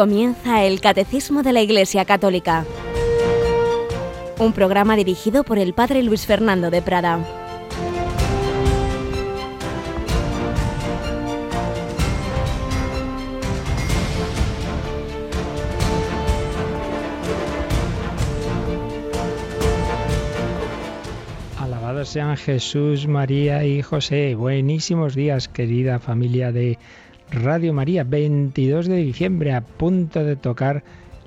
Comienza el Catecismo de la Iglesia Católica, un programa dirigido por el Padre Luis Fernando de Prada. Alabados sean Jesús, María y José. Buenísimos días, querida familia de Radio María, 22 de diciembre, a punto de tocar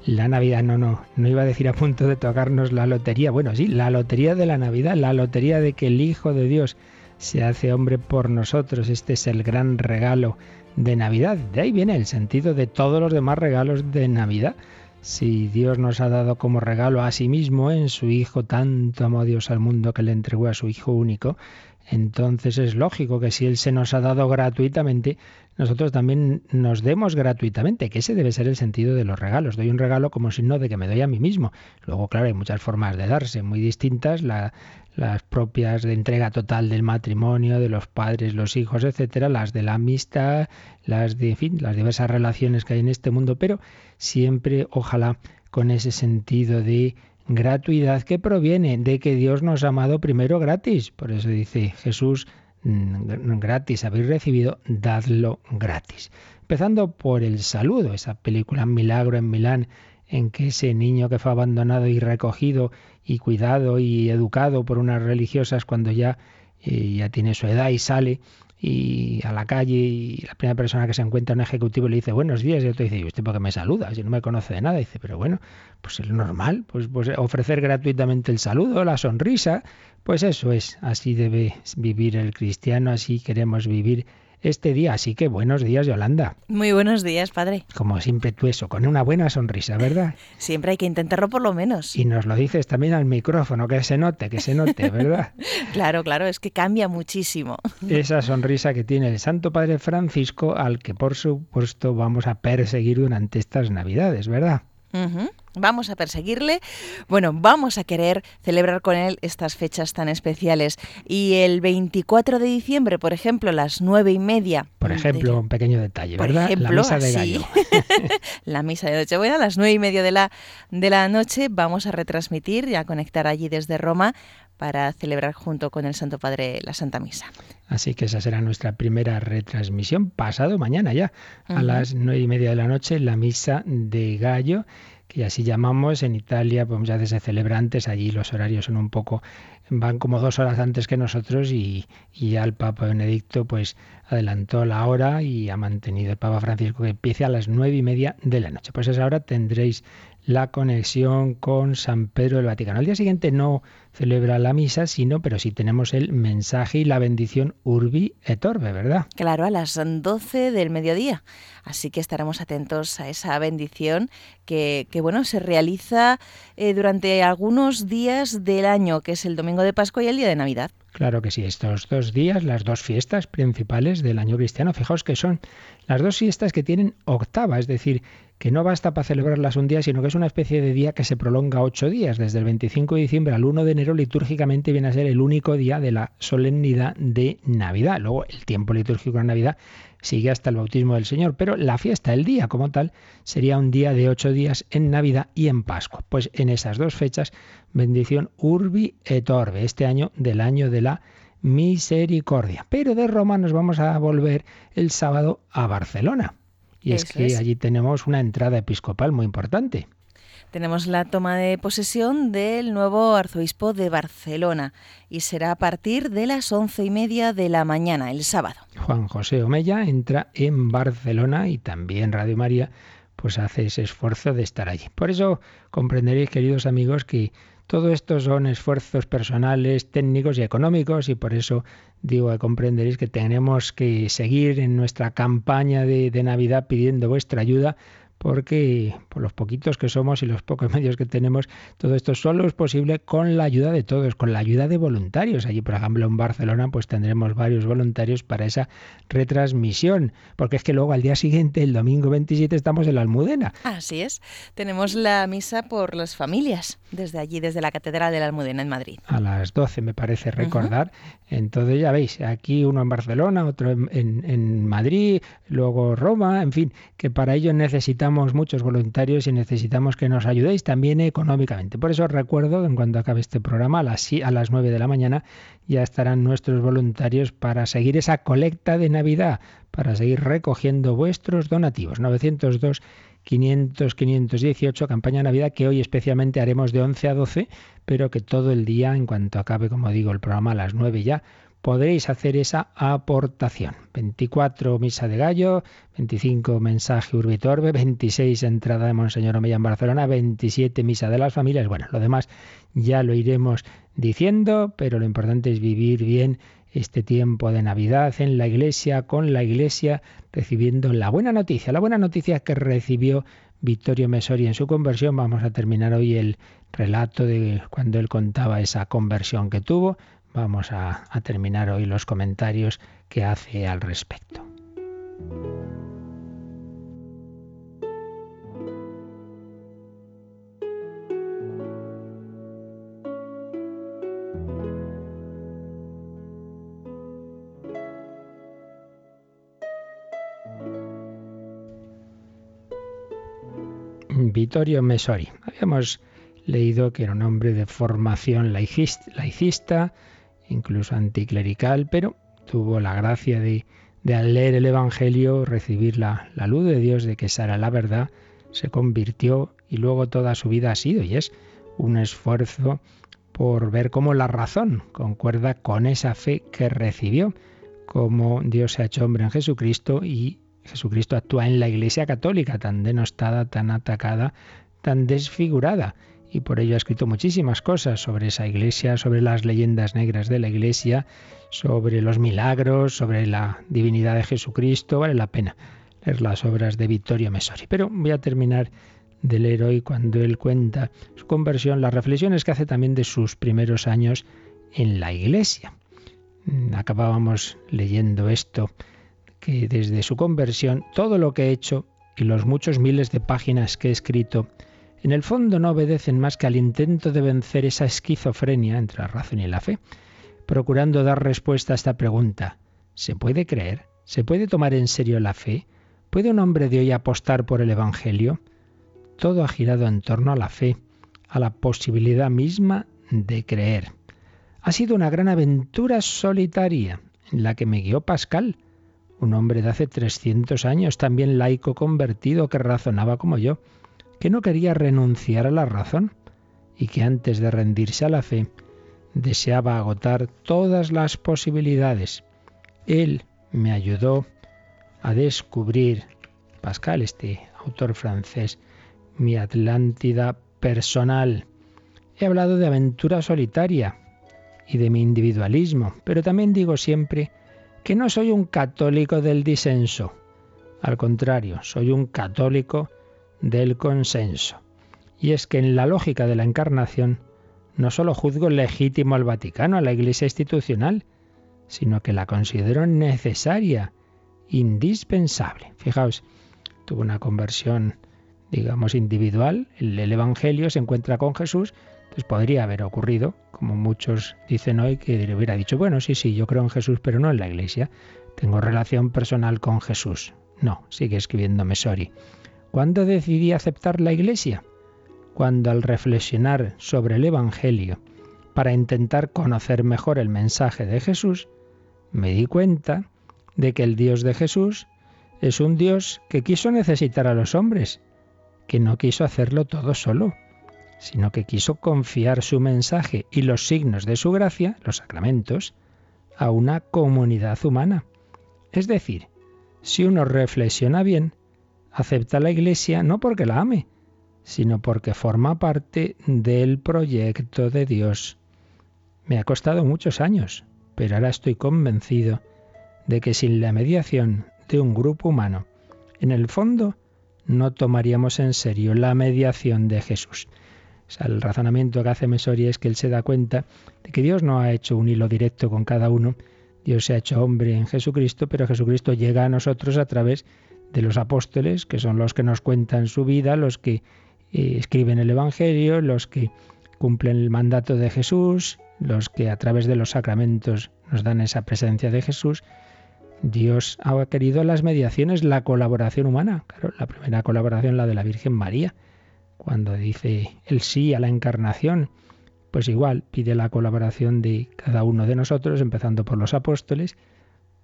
la Navidad. No, no, no iba a decir a punto de tocarnos la lotería. Bueno, sí, la lotería de la Navidad, la lotería de que el Hijo de Dios se hace hombre por nosotros. Este es el gran regalo de Navidad. De ahí viene el sentido de todos los demás regalos de Navidad. Si Dios nos ha dado como regalo a sí mismo en su Hijo, tanto amó Dios al mundo que le entregó a su Hijo único, entonces es lógico que si Él se nos ha dado gratuitamente, nosotros también nos demos gratuitamente, que ese debe ser el sentido de los regalos. Doy un regalo como signo de que me doy a mí mismo. Luego, claro, hay muchas formas de darse, muy distintas, las propias de entrega total del matrimonio, de los padres, los hijos, etcétera, las de la amistad, las de, en fin, las diversas relaciones que hay en este mundo, pero siempre, ojalá, con ese sentido de gratuidad que proviene de que Dios nos ha amado primero gratis. Por eso dice Jesús, gratis habéis recibido, dadlo gratis. Empezando por el saludo, esa película Milagro en Milán, en que ese niño que fue abandonado y recogido y cuidado y educado por unas religiosas cuando ya, eh, ya tiene su edad y sale, y a la calle y la primera persona que se encuentra un ejecutivo le dice buenos días y otro dice, ¿y usted por qué me saluda? Si no me conoce de nada. dice, pero bueno, pues es normal, pues, pues ofrecer gratuitamente el saludo, la sonrisa, pues eso es, así debe vivir el cristiano, así queremos vivir este día. Así que buenos días, Yolanda. Muy buenos días, padre. Como siempre tú eso, con una buena sonrisa, ¿verdad? Siempre hay que intentarlo por lo menos. Y nos lo dices también al micrófono, que se note, que se note, ¿verdad? claro, claro, es que cambia muchísimo. Esa sonrisa que tiene el Santo Padre Francisco, al que por supuesto vamos a perseguir durante estas Navidades, ¿verdad? Vamos a perseguirle. Bueno, vamos a querer celebrar con él estas fechas tan especiales. Y el 24 de diciembre, por ejemplo, las nueve y media. Por ejemplo, un pequeño detalle, ¿verdad? la misa de gallo. la misa de Nochebuena, a las nueve y media de la, de la noche, vamos a retransmitir y a conectar allí desde Roma para celebrar junto con el Santo Padre la Santa Misa. Así que esa será nuestra primera retransmisión, pasado mañana ya, a las nueve y media de la noche, la misa de gallo y así llamamos. En Italia, pues ya desde celebrantes, allí los horarios son un poco, van como dos horas antes que nosotros y, y ya el Papa Benedicto pues adelantó la hora y ha mantenido el Papa Francisco que empiece a las nueve y media de la noche. Pues a esa hora tendréis la conexión con San Pedro del Vaticano. Al día siguiente no celebra la misa, sino, pero sí tenemos el mensaje y la bendición Urbi et Orbe, ¿verdad? Claro, a las 12 del mediodía. Así que estaremos atentos a esa bendición que, que bueno, se realiza eh, durante algunos días del año, que es el domingo de Pascua y el día de Navidad. Claro que sí, estos dos días, las dos fiestas principales del año cristiano, fijaos que son las dos fiestas que tienen octava, es decir, que no basta para celebrarlas un día, sino que es una especie de día que se prolonga ocho días, desde el 25 de diciembre al 1 de enero litúrgicamente viene a ser el único día de la solemnidad de Navidad. Luego el tiempo litúrgico de Navidad sigue hasta el bautismo del Señor, pero la fiesta, el día como tal, sería un día de ocho días en Navidad y en Pascua. Pues en esas dos fechas, bendición Urbi et Orbe, este año del año de la misericordia. Pero de Roma nos vamos a volver el sábado a Barcelona. Y es que allí tenemos una entrada episcopal muy importante. Tenemos la toma de posesión del nuevo arzobispo de Barcelona y será a partir de las once y media de la mañana, el sábado. Juan José Omeya entra en Barcelona y también Radio María pues hace ese esfuerzo de estar allí. Por eso comprenderéis, queridos amigos, que todo esto son esfuerzos personales, técnicos y económicos y por eso digo comprenderéis que tenemos que seguir en nuestra campaña de, de Navidad pidiendo vuestra ayuda porque por los poquitos que somos y los pocos medios que tenemos, todo esto solo es posible con la ayuda de todos, con la ayuda de voluntarios. Allí, por ejemplo, en Barcelona, pues tendremos varios voluntarios para esa retransmisión, porque es que luego al día siguiente, el domingo 27, estamos en la Almudena. Así es, tenemos la misa por las familias, desde allí, desde la Catedral de la Almudena en Madrid. A las 12, me parece recordar. Entonces, ya veis, aquí uno en Barcelona, otro en, en Madrid, luego Roma, en fin, que para ello necesitamos necesitamos muchos voluntarios y necesitamos que nos ayudéis también económicamente. Por eso os recuerdo, en cuanto acabe este programa, a las, a las 9 de la mañana ya estarán nuestros voluntarios para seguir esa colecta de Navidad, para seguir recogiendo vuestros donativos. 902 500 518 campaña Navidad que hoy especialmente haremos de 11 a 12, pero que todo el día, en cuanto acabe, como digo, el programa a las 9 ya, podréis hacer esa aportación. 24 Misa de Gallo, 25 Mensaje Urbitorbe, 26 Entrada de Monseñor Omeya en Barcelona, 27 Misa de las Familias. Bueno, lo demás ya lo iremos diciendo, pero lo importante es vivir bien este tiempo de Navidad en la iglesia, con la iglesia, recibiendo la buena noticia, la buena noticia que recibió Vittorio Mesori en su conversión. Vamos a terminar hoy el relato de cuando él contaba esa conversión que tuvo. Vamos a, terminar hoy los comentarios que hace al respecto. Vittorio Mesori. Habíamos leído que era un hombre de formación laicista, incluso anticlerical, pero tuvo la gracia de, al leer el Evangelio recibir la, la, luz de Dios de que esa era la verdad, se convirtió y luego toda su vida ha sido y es un esfuerzo por ver cómo la razón concuerda con esa fe que recibió, cómo Dios se ha hecho hombre en Jesucristo y Jesucristo actúa en la Iglesia católica, tan denostada, tan atacada, tan desfigurada y por ello ha escrito muchísimas cosas sobre esa iglesia, sobre las leyendas negras de la iglesia, sobre los milagros, sobre la divinidad de Jesucristo. Vale la pena leer las obras de Vittorio Mesori. Pero voy a terminar de leer hoy cuando él cuenta su conversión, las reflexiones que hace también de sus primeros años en la iglesia. Acabábamos leyendo esto, que desde su conversión, todo lo que he hecho y los muchos miles de páginas que he escrito, en el fondo no obedecen más que al intento de vencer esa esquizofrenia entre la razón y la fe, procurando dar respuesta a esta pregunta. ¿Se puede creer? ¿Se puede tomar en serio la fe? ¿Puede un hombre de hoy apostar por el Evangelio? Todo ha girado en torno a la fe, a la posibilidad misma de creer. Ha sido una gran aventura solitaria en la que me guió Pascal, un hombre de hace 300 años, también laico convertido que razonaba como yo que no quería renunciar a la razón y que antes de rendirse a la fe deseaba agotar todas las posibilidades. Él me ayudó a descubrir, Pascal, este autor francés, mi Atlántida personal. He hablado de aventura solitaria y de mi individualismo, pero también digo siempre que no soy un católico del disenso. Al contrario, soy un católico del consenso. Y es que en la lógica de la encarnación no solo juzgo legítimo al Vaticano, a la Iglesia institucional, sino que la considero necesaria, indispensable. Fijaos, tuvo una conversión, digamos, individual, el, el Evangelio se encuentra con Jesús, pues podría haber ocurrido, como muchos dicen hoy, que le hubiera dicho, bueno, sí, sí, yo creo en Jesús, pero no en la Iglesia, tengo relación personal con Jesús. No, sigue escribiendo Mesori. ¿Cuándo decidí aceptar la Iglesia? Cuando al reflexionar sobre el Evangelio, para intentar conocer mejor el mensaje de Jesús, me di cuenta de que el Dios de Jesús es un Dios que quiso necesitar a los hombres, que no quiso hacerlo todo solo, sino que quiso confiar su mensaje y los signos de su gracia, los sacramentos, a una comunidad humana. Es decir, si uno reflexiona bien, acepta la Iglesia no porque la ame, sino porque forma parte del proyecto de Dios. Me ha costado muchos años, pero ahora estoy convencido de que sin la mediación de un grupo humano, en el fondo, no tomaríamos en serio la mediación de Jesús. el razonamiento que hace Mesori es que él se da cuenta de que Dios no ha hecho un hilo directo con cada uno, Dios se ha hecho hombre en Jesucristo, pero Jesucristo llega a nosotros a través de los apóstoles, que son los que nos cuentan su vida, los que eh, escriben el Evangelio, los que cumplen el mandato de Jesús, los que a través de los sacramentos nos dan esa presencia de Jesús. Dios ha querido las mediaciones, la colaboración humana. Claro, la primera colaboración, la de la Virgen María, cuando dice el sí a la encarnación, pues igual pide la colaboración de cada uno de nosotros, empezando por los apóstoles,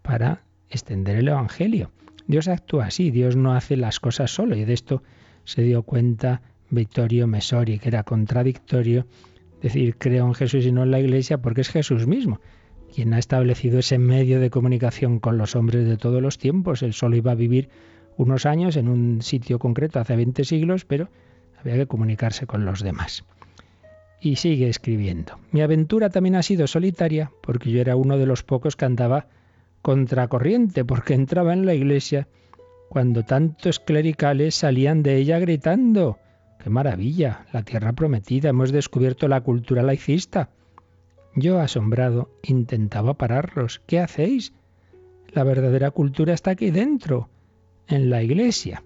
para extender el Evangelio. Dios actúa así, Dios no hace las cosas solo, y de esto se dio cuenta Vittorio Mesori, que era contradictorio decir creo en Jesús y no en la Iglesia, porque es Jesús mismo quien ha establecido ese medio de comunicación con los hombres de todos los tiempos. Él solo iba a vivir unos años en un sitio concreto hace 20 siglos, pero había que comunicarse con los demás. Y sigue escribiendo. Mi aventura también ha sido solitaria porque yo era uno de los pocos que andaba contracorriente, porque entraba en la iglesia cuando tantos clericales salían de ella gritando ¡Qué maravilla! La tierra prometida, hemos descubierto la cultura laicista. Yo, asombrado, intentaba pararlos. ¿Qué hacéis? La verdadera cultura está aquí dentro, en la iglesia.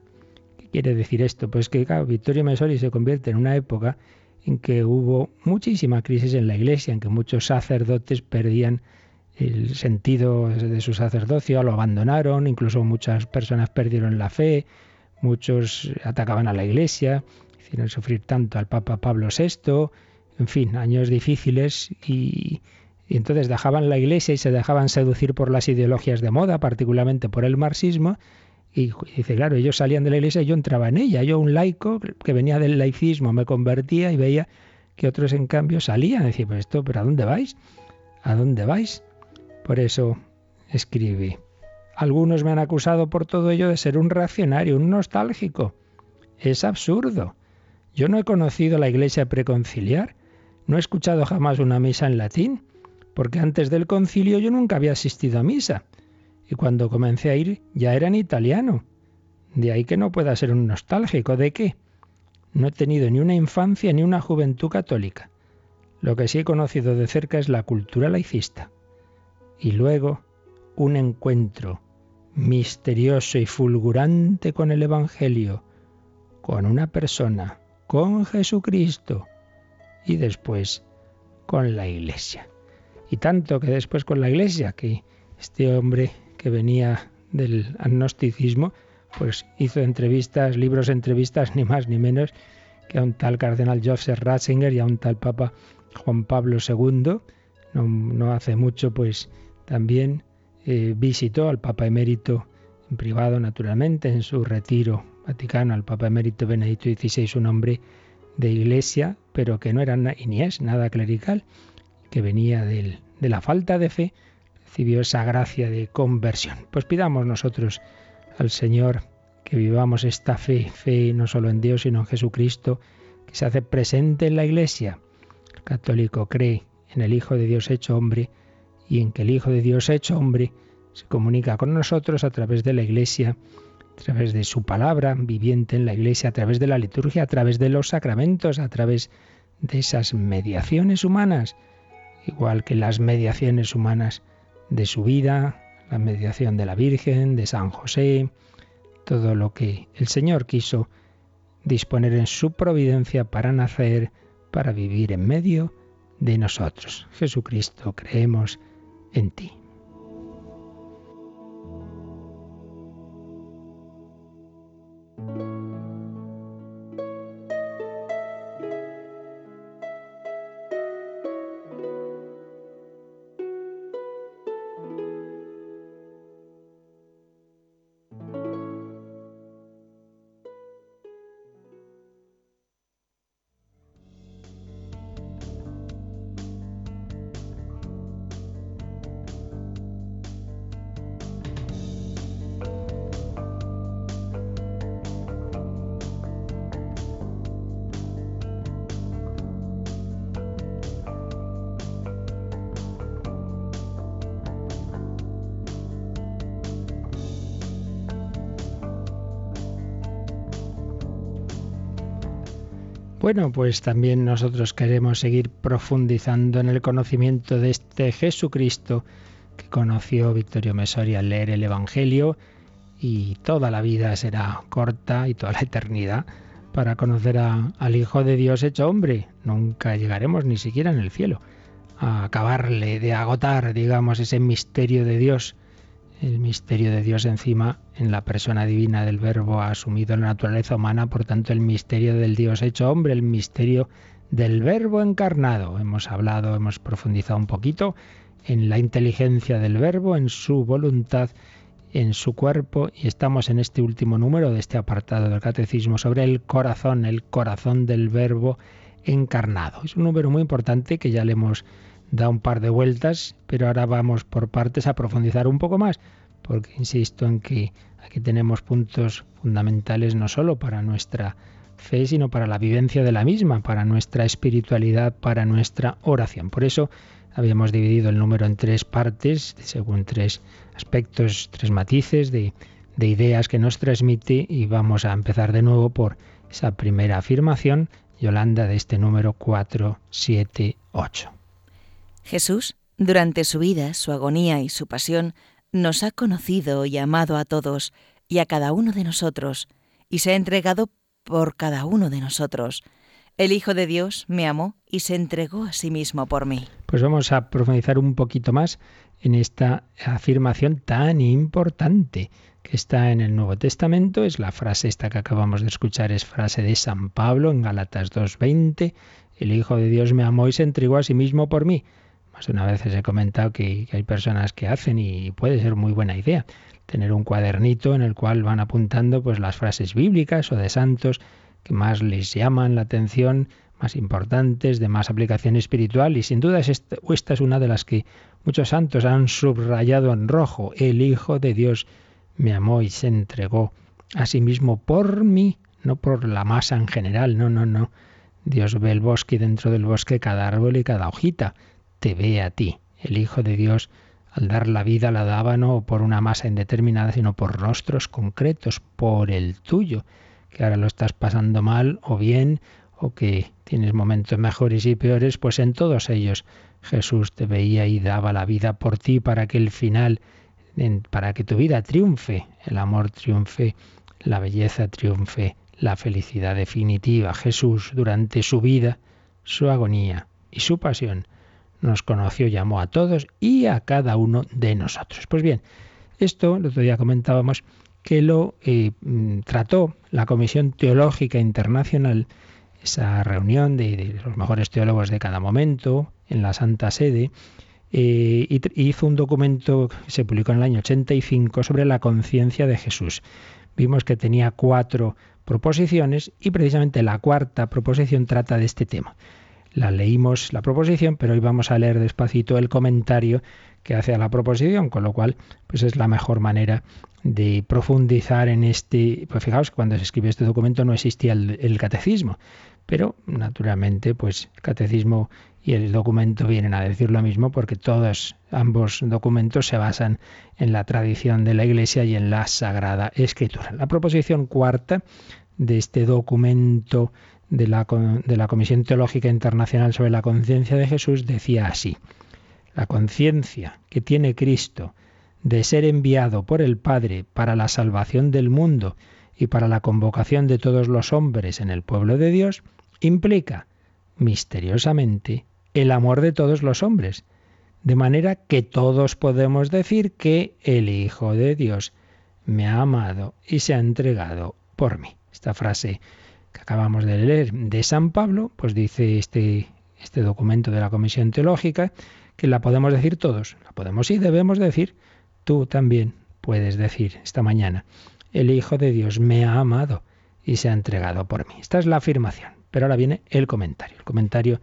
¿Qué quiere decir esto? Pues que claro, Mesori se convierte en una época en que hubo muchísima crisis en la iglesia, en que muchos sacerdotes perdían el sentido de su sacerdocio, lo abandonaron, incluso muchas personas perdieron la fe, muchos atacaban a la iglesia, hicieron sufrir tanto al Papa Pablo VI, en fin, años difíciles y, entonces dejaban la iglesia y se dejaban seducir por las ideologías de moda, particularmente por el marxismo. Y dice, claro, ellos salían de la iglesia y yo entraba en ella. Yo, un laico que venía del laicismo, me convertía y veía que otros, en cambio, salían. Decía, pues esto, ¿pero a dónde vais? ¿A dónde vais? Por eso escribí. Algunos me han acusado por todo ello de ser un reaccionario, un nostálgico. Es absurdo. Yo no he conocido la iglesia preconciliar no he escuchado jamás una misa en latín, porque antes del concilio yo nunca había asistido a misa, y cuando comencé a ir ya era en italiano. De ahí que no pueda ser un nostálgico. ¿De qué? No he tenido ni una infancia ni una juventud católica. Lo que sí he conocido de cerca es la cultura laicista. Y luego un encuentro misterioso y fulgurante con el Evangelio, con una persona, con Jesucristo, y después con la Iglesia. Y tanto que después con la Iglesia, que este hombre que venía del agnosticismo, pues hizo entrevistas, libros entrevistas, ni más ni menos que a un tal cardenal Joseph Ratzinger y a un tal Papa Juan Pablo II. No, hace mucho, pues también eh, visitó al Papa emérito en privado, naturalmente, en su retiro vaticano, al Papa emérito Benedicto XVI, un hombre de iglesia, pero que no era ni es nada clerical, que venía de la falta de fe, recibió esa gracia de conversión. Pues pidamos nosotros al Señor que vivamos esta fe, fe no solo en Dios, sino en Jesucristo, que se hace presente en la iglesia. El católico cree en el Hijo de Dios hecho hombre y en que el Hijo de Dios hecho hombre se comunica con nosotros a través de la iglesia a través de su palabra viviente en la iglesia, a través de la liturgia, a través de los sacramentos, a través de esas mediaciones humanas, igual que las mediaciones humanas de su vida, la mediación de la Virgen, de San José, todo lo que el Señor quiso disponer en su providencia para nacer, para vivir en medio de nosotros. Jesucristo, creemos en ti. Bueno, pues también nosotros queremos seguir profundizando en el conocimiento de este Jesucristo que conoció Victorio Mesori al leer el Evangelio y toda la vida será corta y toda la eternidad para conocer al Hijo de Dios hecho hombre. Nunca llegaremos ni siquiera en el cielo a acabarle de agotar, digamos, ese misterio de Dios el misterio de Dios encima en la persona divina del Verbo ha asumido la naturaleza humana, por tanto el misterio del Dios hecho hombre, el misterio del Verbo encarnado. Hemos hablado, hemos profundizado un poquito en la inteligencia del Verbo, en su voluntad, en su cuerpo y estamos en este último número de este apartado del Catecismo sobre el corazón, el corazón del Verbo encarnado. Es un número muy importante que ya le hemos dado un par de vueltas, pero ahora vamos por partes a profundizar un poco más, porque insisto en que aquí tenemos puntos fundamentales no solo para nuestra fe, sino para la vivencia de la misma, para nuestra espiritualidad, para nuestra oración. Por eso habíamos dividido el número en tres partes, según tres aspectos, tres matices de, de ideas que nos transmite y vamos a empezar de nuevo por esa primera afirmación, Yolanda, de este número 478. Jesús, durante su vida, su agonía y su pasión, nos ha conocido y amado a todos y a cada uno de nosotros, y se ha entregado por cada uno de nosotros. El Hijo de Dios me amó y se entregó a sí mismo por mí. Pues vamos a profundizar un poquito más en esta afirmación tan importante que está en el Nuevo Testamento. Es la frase esta que acabamos de escuchar, es frase de San Pablo en Gálatas 2.20. El Hijo de Dios me amó y se entregó a sí mismo por mí. Más de una vez he comentado que, hay personas que hacen y puede ser muy buena idea tener un cuadernito en el cual van apuntando pues las frases bíblicas o de santos que más les llaman la atención, más importantes, de más aplicación espiritual y sin duda esta, esta es una de las que muchos santos han subrayado en rojo. El Hijo de Dios me amó y se entregó a sí mismo por mí, no por la masa en general, no, no, no. Dios ve el bosque y dentro del bosque cada árbol y cada hojita. Te ve a ti. El Hijo de Dios al dar la vida la daba no por una masa indeterminada, sino por rostros concretos, por el tuyo, que ahora lo estás pasando mal o bien, o que tienes momentos mejores y peores, pues en todos ellos Jesús te veía y daba la vida por ti para que el final, para que tu vida triunfe, el amor triunfe, la belleza triunfe, la felicidad definitiva. Jesús durante su vida, su agonía y su pasión nos conoció, llamó a todos y a cada uno de nosotros. Pues bien, esto, el otro día comentábamos, que lo eh, mm, trató la Comisión Teológica Internacional, esa reunión de, los mejores teólogos de cada momento en la Santa Sede, eh, y hizo un documento que se publicó en el año 85 sobre la conciencia de Jesús. Vimos que tenía cuatro proposiciones y precisamente la cuarta proposición trata de este tema la leímos la proposición, pero hoy vamos a leer despacito el comentario que hace a la proposición, con lo cual pues es la mejor manera de profundizar en este, pues fijaos cuando se escribió este documento no existía el, catecismo, pero naturalmente pues el catecismo y el documento vienen a decir lo mismo porque todos ambos documentos se basan en la tradición de la Iglesia y en la Sagrada Escritura. La proposición cuarta de este documento de la, de la Comisión Teológica Internacional sobre la Conciencia de Jesús decía así, la conciencia que tiene Cristo de ser enviado por el Padre para la salvación del mundo y para la convocación de todos los hombres en el pueblo de Dios, implica, misteriosamente, el amor de todos los hombres, de manera que todos podemos decir que el Hijo de Dios me ha amado y se ha entregado por mí. Esta frase que acabamos de leer de San Pablo, pues dice este, este documento de la Comisión Teológica que la podemos decir todos, la podemos y debemos decir, tú también puedes decir esta mañana, el Hijo de Dios me ha amado y se ha entregado por mí. Esta es la afirmación, pero ahora viene el comentario, el comentario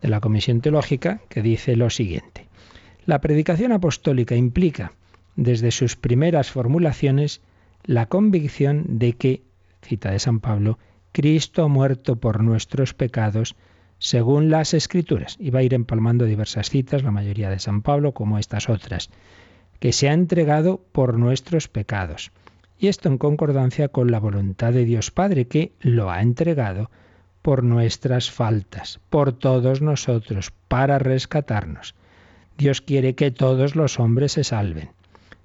de la Comisión Teológica que dice lo siguiente. La predicación apostólica implica, desde sus primeras formulaciones, la convicción de que, cita de San Pablo, Cristo ha muerto por nuestros pecados según las Escrituras. Y va a ir empalmando diversas citas, la mayoría de San Pablo, como estas otras, que se ha entregado por nuestros pecados. Y esto en concordancia con la voluntad de Dios Padre, que lo ha entregado por nuestras faltas, por todos nosotros, para rescatarnos. Dios quiere que todos los hombres se salven.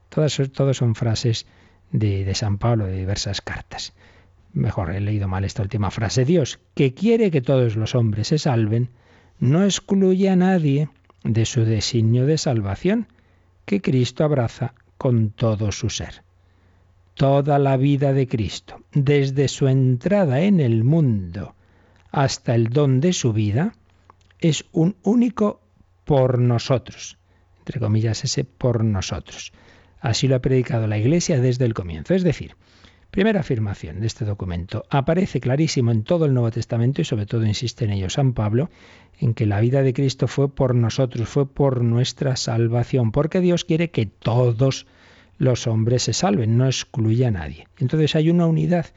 Todas, son frases de, de San Pablo, de diversas cartas mejor he leído mal esta última frase, Dios, que quiere que todos los hombres se salven, no excluye a nadie de su designio de salvación, que Cristo abraza con todo su ser. Toda la vida de Cristo, desde su entrada en el mundo hasta el don de su vida, es un único por nosotros, entre comillas ese por nosotros. Así lo ha predicado la Iglesia desde el comienzo. Es decir, primera afirmación de este documento, aparece clarísimo en todo el Nuevo Testamento y sobre todo insiste en ello San Pablo, en que la vida de Cristo fue por nosotros, fue por nuestra salvación, porque Dios quiere que todos los hombres se salven, no excluye a nadie. Entonces hay una unidad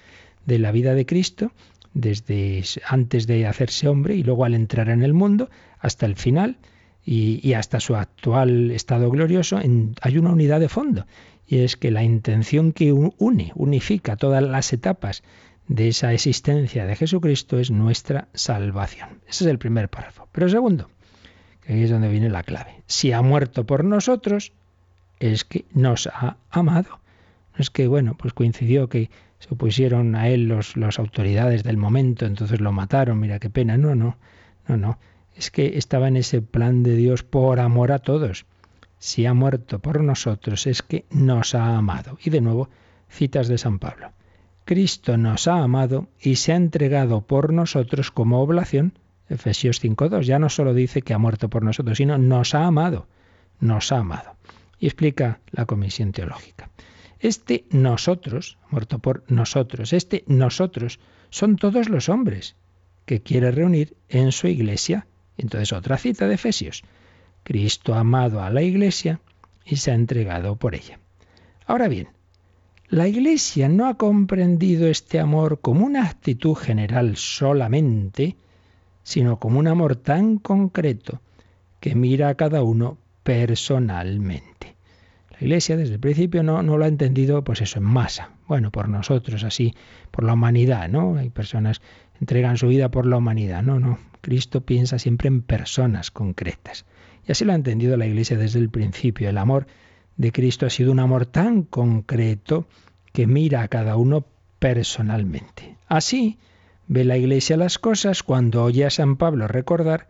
de la vida de Cristo desde antes de hacerse hombre y luego al entrar en el mundo hasta el final y, hasta su actual estado glorioso, hay una unidad de fondo. Y es que la intención que une, unifica todas las etapas de esa existencia de Jesucristo es nuestra salvación. Ese es el primer párrafo. Pero segundo, que ahí es donde viene la clave. Si ha muerto por nosotros, es que nos ha amado. No es que, bueno, pues coincidió que se opusieron a él las autoridades del momento, entonces lo mataron, mira qué pena. No, no, no, no. Es que estaba en ese plan de Dios por amor a todos. Si ha muerto por nosotros es que nos ha amado. Y de nuevo, citas de San Pablo. Cristo nos ha amado y se ha entregado por nosotros como oblación. Efesios 5.2 ya no solo dice que ha muerto por nosotros, sino nos ha amado. Nos ha amado. Y explica la Comisión Teológica. Este nosotros, muerto por nosotros, este nosotros son todos los hombres que quiere reunir en su iglesia. Entonces otra cita de Efesios. Cristo ha amado a la iglesia y se ha entregado por ella. Ahora bien, la iglesia no ha comprendido este amor como una actitud general solamente, sino como un amor tan concreto que mira a cada uno personalmente. Iglesia desde el principio no, no lo ha entendido, pues eso, en masa. Bueno, por nosotros, así, por la humanidad, ¿no? Hay personas que entregan su vida por la humanidad. No, no. Cristo piensa siempre en personas concretas. Y así lo ha entendido la Iglesia desde el principio. El amor de Cristo ha sido un amor tan concreto que mira a cada uno personalmente. Así ve la Iglesia las cosas cuando oye a San Pablo recordar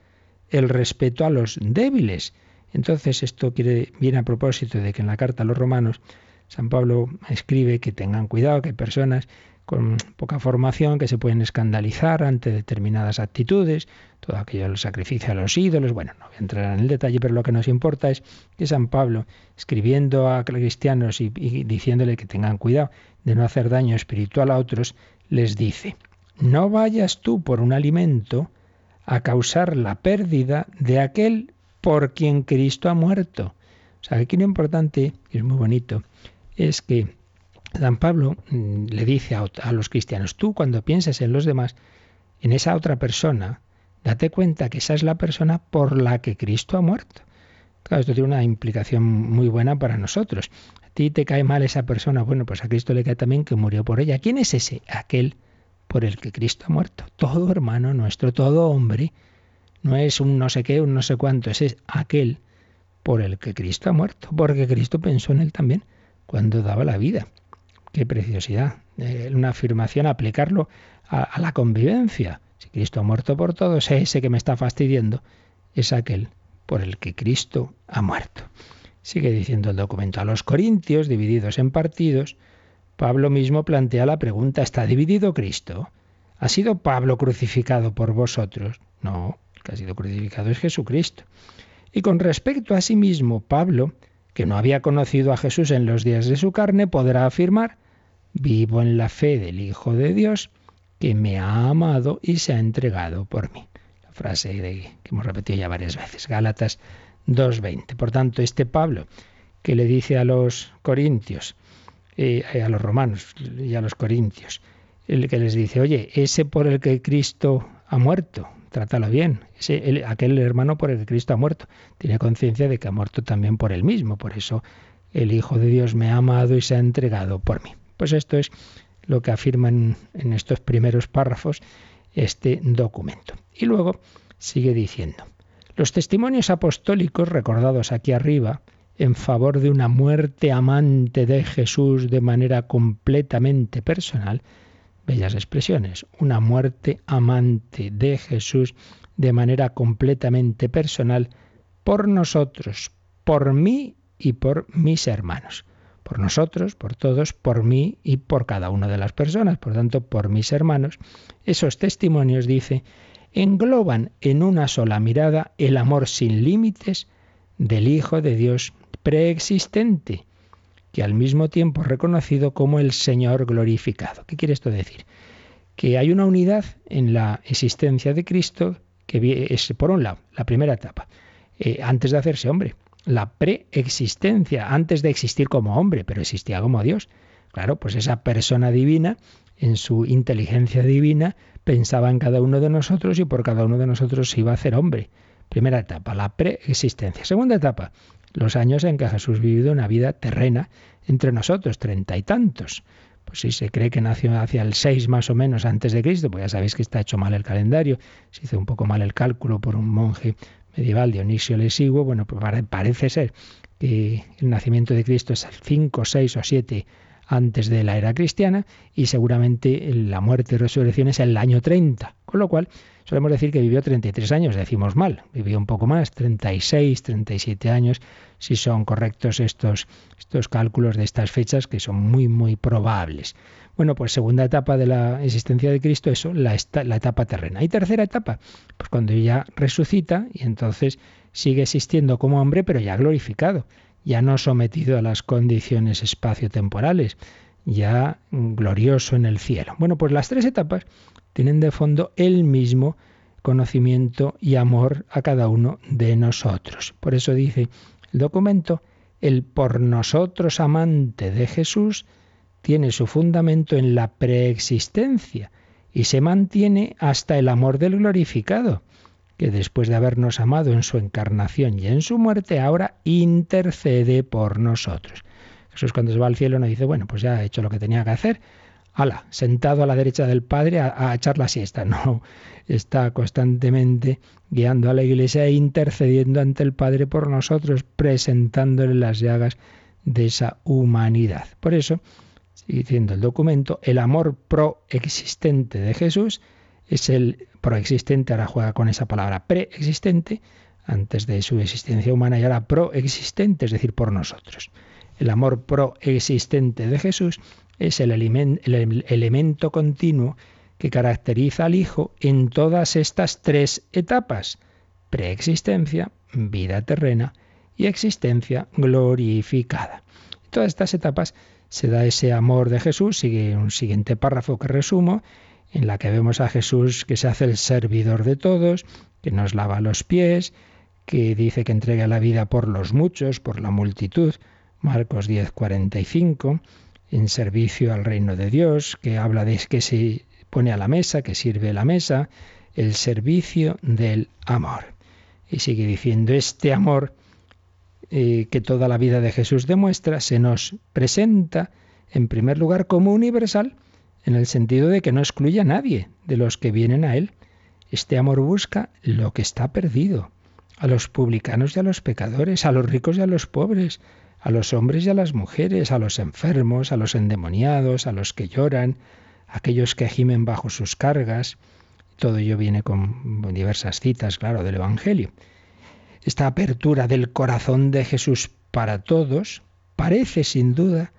el respeto a los débiles entonces esto quiere, viene a propósito de que en la carta a los romanos San Pablo escribe que tengan cuidado, que personas con poca formación que se pueden escandalizar ante determinadas actitudes, todo aquello del sacrificio a los ídolos. Bueno, no voy a entrar en el detalle, pero lo que nos importa es que San Pablo, escribiendo a cristianos y, diciéndole que tengan cuidado de no hacer daño espiritual a otros, les dice, no vayas tú por un alimento a causar la pérdida de aquel por quien Cristo ha muerto. O sea, aquí lo importante, y es muy bonito, es que San Pablo mm, le dice a, los cristianos, tú cuando pienses en los demás, en esa otra persona, date cuenta que esa es la persona por la que Cristo ha muerto. Claro, esto tiene una implicación muy buena para nosotros. A ti te cae mal esa persona, bueno, pues a Cristo le cae también que murió por ella. ¿Quién es ese? Aquel por el que Cristo ha muerto. Todo hermano nuestro, todo hombre no es un no sé qué, un no sé cuánto, es aquel por el que Cristo ha muerto, porque Cristo pensó en él también cuando daba la vida. Qué preciosidad. Eh, una afirmación, aplicarlo a, la convivencia. Si Cristo ha muerto por todos, ese que me está fastidiando es aquel por el que Cristo ha muerto. Sigue diciendo el documento a los Corintios, divididos en partidos, Pablo mismo plantea la pregunta, ¿está dividido Cristo? ¿Ha sido Pablo crucificado por vosotros? No, que ha sido crucificado es Jesucristo. Y con respecto a sí mismo, Pablo, que no había conocido a Jesús en los días de su carne, podrá afirmar, vivo en la fe del Hijo de Dios, que me ha amado y se ha entregado por mí. La frase de, que hemos repetido ya varias veces, Gálatas 2.20. Por tanto, este Pablo, que le dice a los corintios, eh, a los romanos y a los corintios, el que les dice, oye, ese por el que Cristo ha muerto, trátalo bien. Ese, aquel hermano por el que Cristo ha muerto tiene conciencia de que ha muerto también por él mismo. Por eso el Hijo de Dios me ha amado y se ha entregado por mí. Pues esto es lo que afirman en estos primeros párrafos este documento. Y luego sigue diciendo, los testimonios apostólicos recordados aquí arriba en favor de una muerte amante de Jesús de manera completamente personal bellas expresiones, una muerte amante de Jesús de manera completamente personal por nosotros, por mí y por mis hermanos. Por nosotros, por todos, por mí y por cada una de las personas, por tanto, por mis hermanos. Esos testimonios, dice, engloban en una sola mirada el amor sin límites del Hijo de Dios preexistente, que al mismo tiempo es reconocido como el Señor glorificado. ¿Qué quiere esto decir? Que hay una unidad en la existencia de Cristo que es, por un lado, la primera etapa, eh, antes de hacerse hombre, la preexistencia, antes de existir como hombre, pero existía como Dios. Claro, pues esa persona divina, en su inteligencia divina, pensaba en cada uno de nosotros y por cada uno de nosotros iba a hacer hombre. Primera etapa, la preexistencia. Segunda etapa, los años en que Jesús vivido una vida terrena entre nosotros, treinta y tantos. Pues si se cree que nació hacia el 6 más o menos antes de Cristo, pues ya sabéis que está hecho mal el calendario, se hizo un poco mal el cálculo por un monje medieval, Dionisio Lesiguo, bueno, pues parece ser que el nacimiento de Cristo es el 5, 6 o 7 antes de la era cristiana y seguramente la muerte y resurrección es el año 30, con lo cual solemos decir que vivió 33 años, decimos mal, vivió un poco más, 36, 37 años, si son correctos estos, estos cálculos de estas fechas que son muy, muy probables. Bueno, pues segunda etapa de la existencia de Cristo, eso, la, la etapa terrena. Y tercera etapa, pues cuando ya resucita y entonces sigue existiendo como hombre, pero ya glorificado, ya no sometido a las condiciones espaciotemporales, ya glorioso en el cielo. Bueno, pues las tres etapas tienen de fondo el mismo conocimiento y amor a cada uno de nosotros. Por eso dice el documento, el por nosotros amante de Jesús tiene su fundamento en la preexistencia y se mantiene hasta el amor del glorificado, que después de habernos amado en su encarnación y en su muerte, ahora intercede por nosotros. Jesús cuando se va al cielo nos dice, bueno, pues ya ha hecho lo que tenía que hacer, ala, sentado a la derecha del Padre a, a, echar la siesta. No, está constantemente guiando a la iglesia e intercediendo ante el Padre por nosotros, presentándole las llagas de esa humanidad. Por eso, diciendo el documento, el amor proexistente de Jesús es el proexistente, ahora juega con esa palabra preexistente, antes de su existencia humana y ahora proexistente, es decir, por nosotros. El amor proexistente de Jesús es el, el elemento continuo que caracteriza al Hijo en todas estas tres etapas, preexistencia, vida terrena y existencia glorificada. En todas estas etapas se da ese amor de Jesús, sigue un siguiente párrafo que resumo, en la que vemos a Jesús que se hace el servidor de todos, que nos lava los pies, que dice que entrega la vida por los muchos, por la multitud, Marcos 10, 45, en servicio al reino de Dios, que habla de que se pone a la mesa, que sirve la mesa, el servicio del amor. Y sigue diciendo, este amor eh, que toda la vida de Jesús demuestra, se nos presenta en primer lugar como universal, en el sentido de que no excluye a nadie de los que vienen a Él. Este amor busca lo que está perdido, a los publicanos y a los pecadores, a los ricos y a los pobres, a los hombres y a las mujeres, a los enfermos, a los endemoniados, a los que lloran, a aquellos que gimen bajo sus cargas. Todo ello viene con diversas citas, claro, del Evangelio esta apertura del corazón de Jesús para todos parece sin duda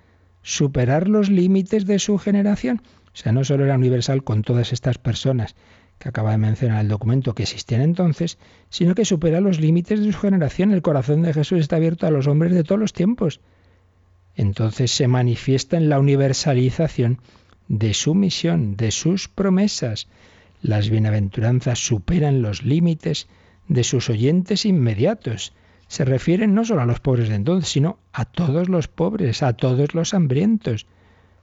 superar los límites de su generación. O sea, no solo era universal con todas estas personas que acaba de mencionar el documento que existían entonces, sino que supera los límites de su generación. El corazón de Jesús está abierto a los hombres de todos los tiempos. Entonces se manifiesta en la universalización de su misión, de sus promesas. Las bienaventuranzas superan los límites de sus oyentes inmediatos. Se refieren no solo a los pobres de entonces, sino a todos los pobres, a todos los hambrientos.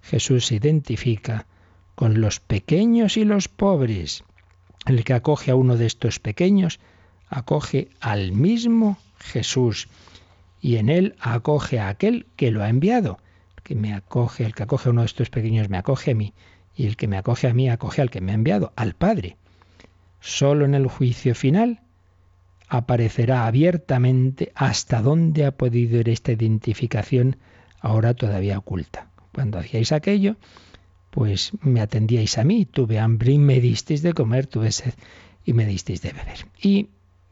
Jesús se identifica con los pequeños y los pobres. El que acoge a uno de estos pequeños acoge al mismo Jesús y en él acoge a aquel que lo ha enviado. El que me acoge, el que acoge a uno de estos pequeños me acoge a mí y el que me acoge a mí acoge al que me ha enviado, al Padre. Solo en el juicio final aparecerá abiertamente hasta dónde ha podido ir esta identificación ahora todavía oculta. Cuando hacíais aquello, pues me atendíais a mí, tuve hambre y me disteis de comer, tuve sed y me disteis de beber. Y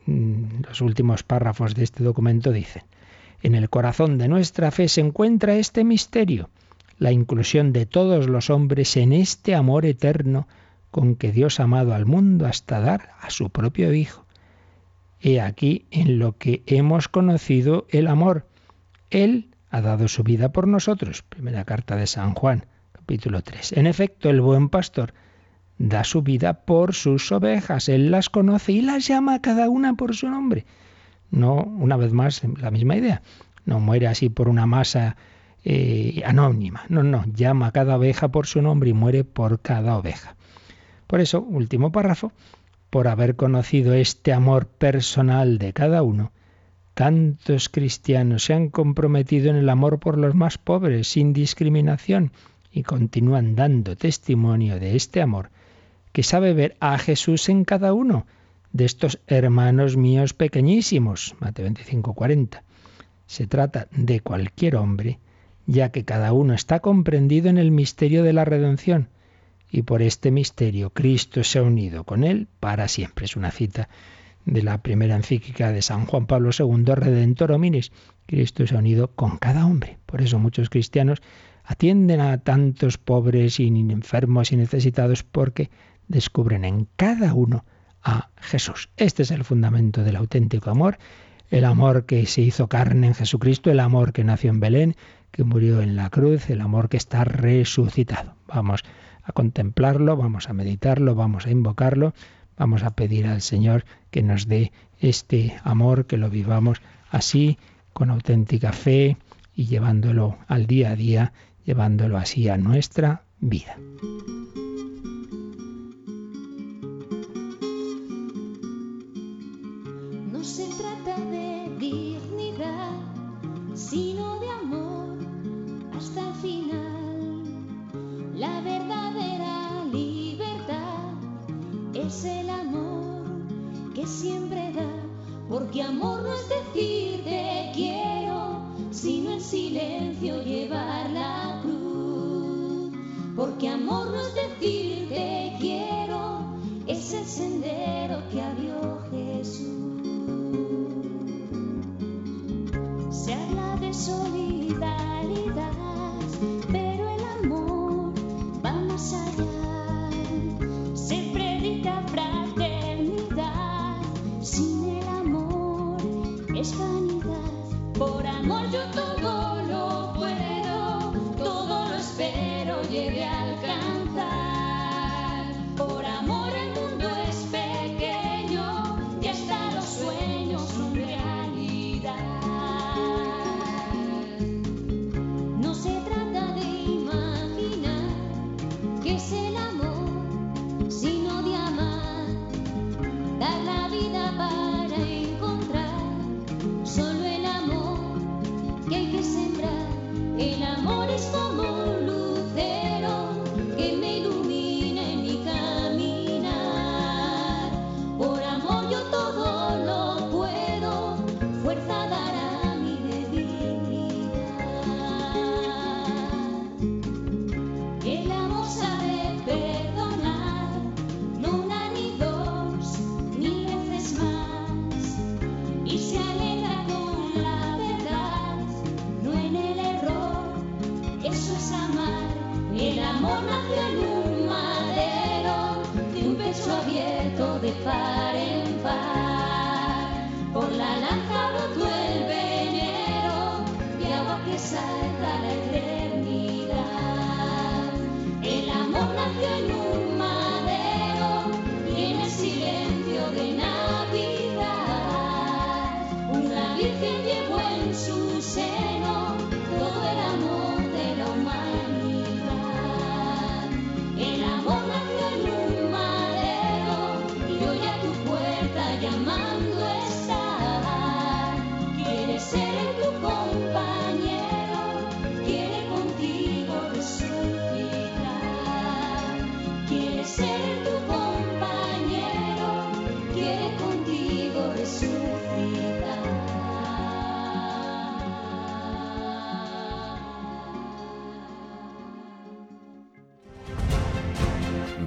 mm, los últimos párrafos de este documento dicen, En el corazón de nuestra fe se encuentra este misterio, la inclusión de todos los hombres en este amor eterno con que Dios ha amado al mundo hasta dar a su propio Hijo. He aquí en lo que hemos conocido el amor. Él ha dado su vida por nosotros. Primera carta de San Juan, capítulo 3. En efecto, el buen pastor da su vida por sus ovejas. Él las conoce y las llama cada una por su nombre. No, una vez más, la misma idea. No muere así por una masa eh, anónima. No, no, llama a cada oveja por su nombre y muere por cada oveja. Por eso, último párrafo, por haber conocido este amor personal de cada uno, tantos cristianos se han comprometido en el amor por los más pobres sin discriminación y continúan dando testimonio de este amor que sabe ver a Jesús en cada uno de estos hermanos míos pequeñísimos. Mateo 25, 40. Se trata de cualquier hombre, ya que cada uno está comprendido en el misterio de la redención y por este misterio Cristo se ha unido con él para siempre. Es una cita de la primera encíclica de San Juan Pablo II, Redentor Hominis. Cristo se ha unido con cada hombre. Por eso muchos cristianos atienden a tantos pobres y enfermos y necesitados porque descubren en cada uno a Jesús. Este es el fundamento del auténtico amor, el amor que se hizo carne en Jesucristo, el amor que nació en Belén, que murió en la cruz, el amor que está resucitado. Vamos a contemplarlo, vamos a meditarlo, vamos a invocarlo, vamos a pedir al Señor que nos dé este amor, que lo vivamos así, con auténtica fe y llevándolo al día a día, llevándolo así a nuestra vida. No se trata de dignidad, sino de amor hasta el final. La verdadera libertad es el amor que siempre da, porque amor no es decir te quiero, sino en silencio llevar la cruz. Porque amor no es decir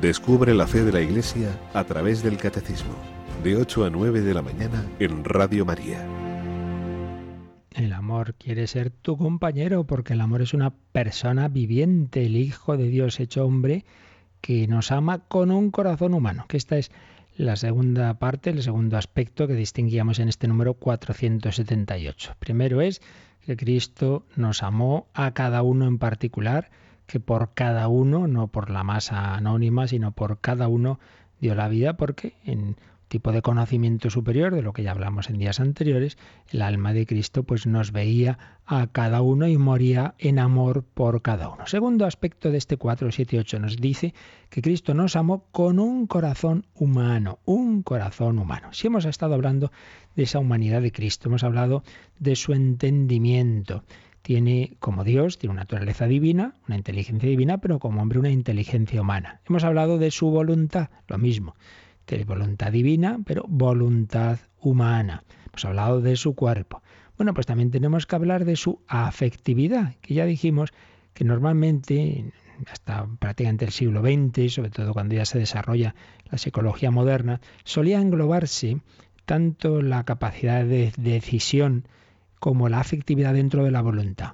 Descubre la fe de la Iglesia a través del Catecismo, de 8 a 9 de la mañana en Radio María. El amor quiere ser tu compañero porque el amor es una persona viviente, el Hijo de Dios hecho hombre que nos ama con un corazón humano. Que esta es la segunda parte, el segundo aspecto que distinguíamos en este número 478. Primero es que Cristo nos amó a cada uno en particular, que por cada uno, no por la masa anónima, sino por cada uno dio la vida, porque en tipo de conocimiento superior, de lo que ya hablamos en días anteriores, el alma de Cristo pues nos veía a cada uno y moría en amor por cada uno. Segundo aspecto de este 478 nos dice que Cristo nos amó con un corazón humano, un corazón humano. Si hemos estado hablando de esa humanidad de Cristo, hemos hablado de su entendimiento, tiene como Dios, tiene una naturaleza divina, una inteligencia divina, pero como hombre una inteligencia humana. Hemos hablado de su voluntad, lo mismo de voluntad divina, pero voluntad humana. Hemos hablado de su cuerpo. Bueno, pues también tenemos que hablar de su afectividad, que ya dijimos que normalmente, hasta prácticamente el siglo XX, sobre todo cuando ya se desarrolla la psicología moderna, solía englobarse tanto la capacidad de decisión como la afectividad dentro de la voluntad.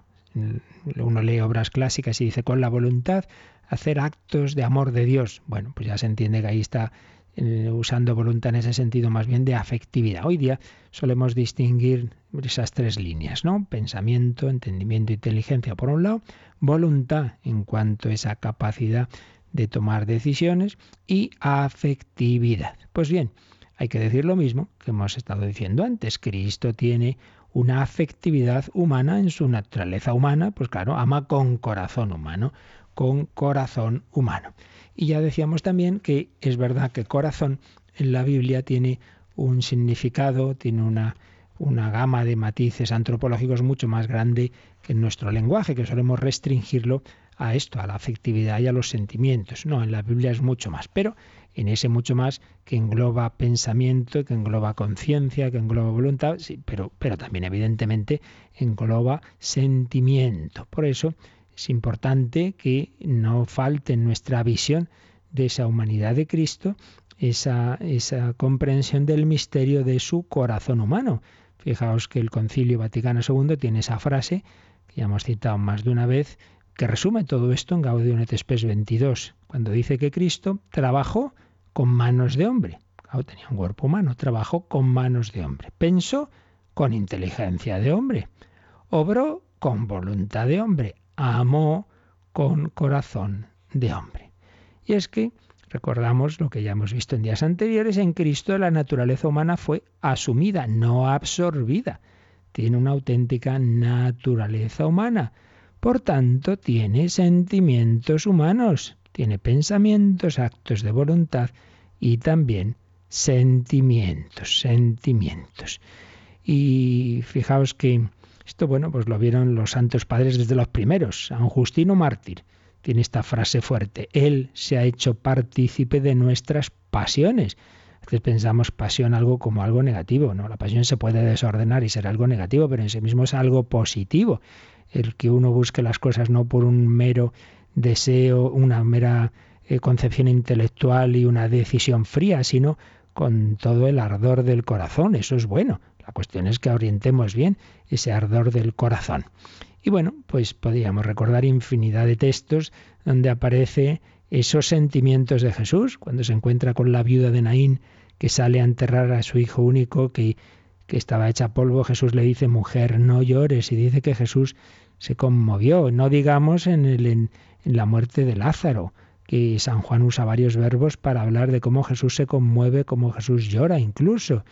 Uno lee obras clásicas y dice con la voluntad hacer actos de amor de Dios. Bueno, pues ya se entiende que ahí está eh, usando voluntad en ese sentido más bien de afectividad. Hoy día solemos distinguir esas tres líneas, ¿no? Pensamiento, entendimiento, inteligencia por un lado, voluntad en cuanto a esa capacidad de tomar decisiones y afectividad. Pues bien, hay que decir lo mismo que hemos estado diciendo antes. Cristo tiene una afectividad humana en su naturaleza humana, pues claro, ama con corazón humano, con corazón humano. Y ya decíamos también que es verdad que corazón en la Biblia tiene un significado, tiene una, una gama de matices antropológicos mucho más grande que en nuestro lenguaje, que solemos restringirlo a esto, a la afectividad y a los sentimientos. No, en la Biblia es mucho más, pero en ese mucho más que engloba pensamiento, que engloba conciencia, que engloba voluntad, sí, pero, pero también evidentemente engloba sentimiento. Por eso es importante que no falte en nuestra visión de esa humanidad de Cristo esa, esa comprensión del misterio de su corazón humano. Fijaos que el Concilio Vaticano II tiene esa frase, que ya hemos citado más de una vez, que resume todo esto en Gaudium et Spes 22, cuando dice que Cristo trabajó con manos de hombre. tenía un cuerpo humano, trabajó con manos de hombre. Pensó con inteligencia de hombre. Obró con voluntad de hombre amó con corazón de hombre. Y es que recordamos lo que ya hemos visto en días anteriores, en Cristo la naturaleza humana fue asumida, no absorbida. Tiene una auténtica naturaleza humana. Por tanto, tiene sentimientos humanos, tiene pensamientos, actos de voluntad y también sentimientos, sentimientos. Y fijaos que esto, bueno, pues lo vieron los santos padres desde los primeros. San Justino Mártir tiene esta frase fuerte. Él se ha hecho partícipe de nuestras pasiones. A veces pensamos pasión algo como algo negativo, ¿no? La pasión se puede desordenar y ser algo negativo, pero en sí mismo es algo positivo. El que uno busque las cosas no por un mero deseo, una mera eh, concepción intelectual y una decisión fría, sino con todo el ardor del corazón. Eso es bueno. La cuestión es que orientemos bien ese ardor del corazón. Y bueno, pues podríamos recordar infinidad de textos donde aparece esos sentimientos de Jesús, cuando se encuentra con la viuda de Naín que sale a enterrar a su hijo único que, que estaba hecha polvo, Jesús le dice, mujer, no llores, y dice que Jesús se conmovió, no digamos en, el, en la muerte de Lázaro, que San Juan usa varios verbos para hablar de cómo Jesús se conmueve, cómo Jesús llora incluso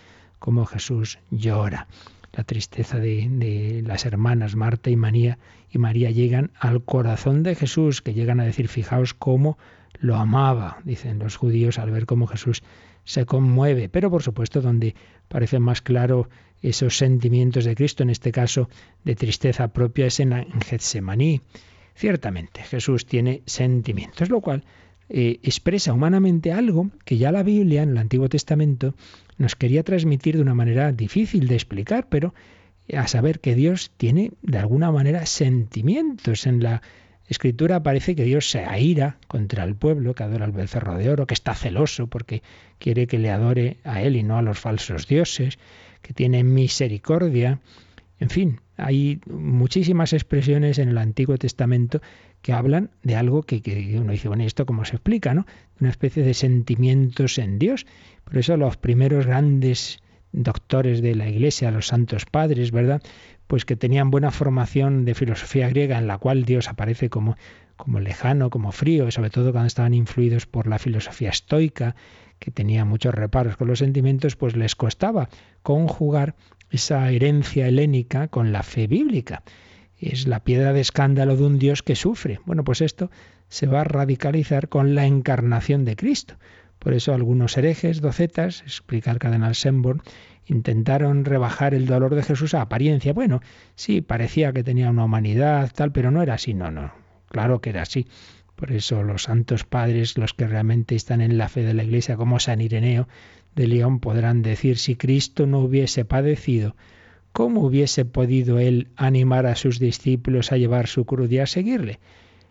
cómo Jesús llora. La tristeza de, las hermanas Marta y María y María llegan al corazón de Jesús, que llegan a decir, fijaos cómo lo amaba, dicen los judíos al ver cómo Jesús se conmueve. Pero por supuesto donde parece más claro esos sentimientos de Cristo, en este caso de tristeza propia, es en, Getsemaní. Ciertamente, Jesús tiene sentimientos, lo cual eh, expresa humanamente algo que ya la Biblia en el Antiguo Testamento nos quería transmitir de una manera difícil de explicar, pero a saber que Dios tiene de alguna manera sentimientos. En la Escritura parece que Dios se aira contra el pueblo que adora al becerro de oro, que está celoso porque quiere que le adore a él y no a los falsos dioses, que tiene misericordia. En fin, hay muchísimas expresiones en el Antiguo Testamento que hablan de algo que, uno dice, bueno, ¿y esto cómo se explica? ¿no? Una especie de sentimientos en Dios. Por eso los primeros grandes doctores de la Iglesia, los santos padres, ¿verdad? Pues que tenían buena formación de filosofía griega en la cual Dios aparece como, como lejano, como frío, y sobre todo cuando estaban influidos por la filosofía estoica, que tenía muchos reparos con los sentimientos, pues les costaba conjugar esa herencia helénica con la fe bíblica. Es la piedra de escándalo de un Dios que sufre. Bueno, pues esto se va a radicalizar con la encarnación de Cristo. Por eso algunos herejes, docetas, explica el cardenal Semborn, intentaron rebajar el dolor de Jesús a apariencia. Bueno, sí, parecía que tenía una humanidad, tal, pero no era así, no, no. Claro que era así. Por eso los santos padres, los que realmente están en la fe de la Iglesia, como San Ireneo de León, podrán decir, si Cristo no hubiese padecido, ¿cómo hubiese podido él animar a sus discípulos a llevar su cruz y a seguirle?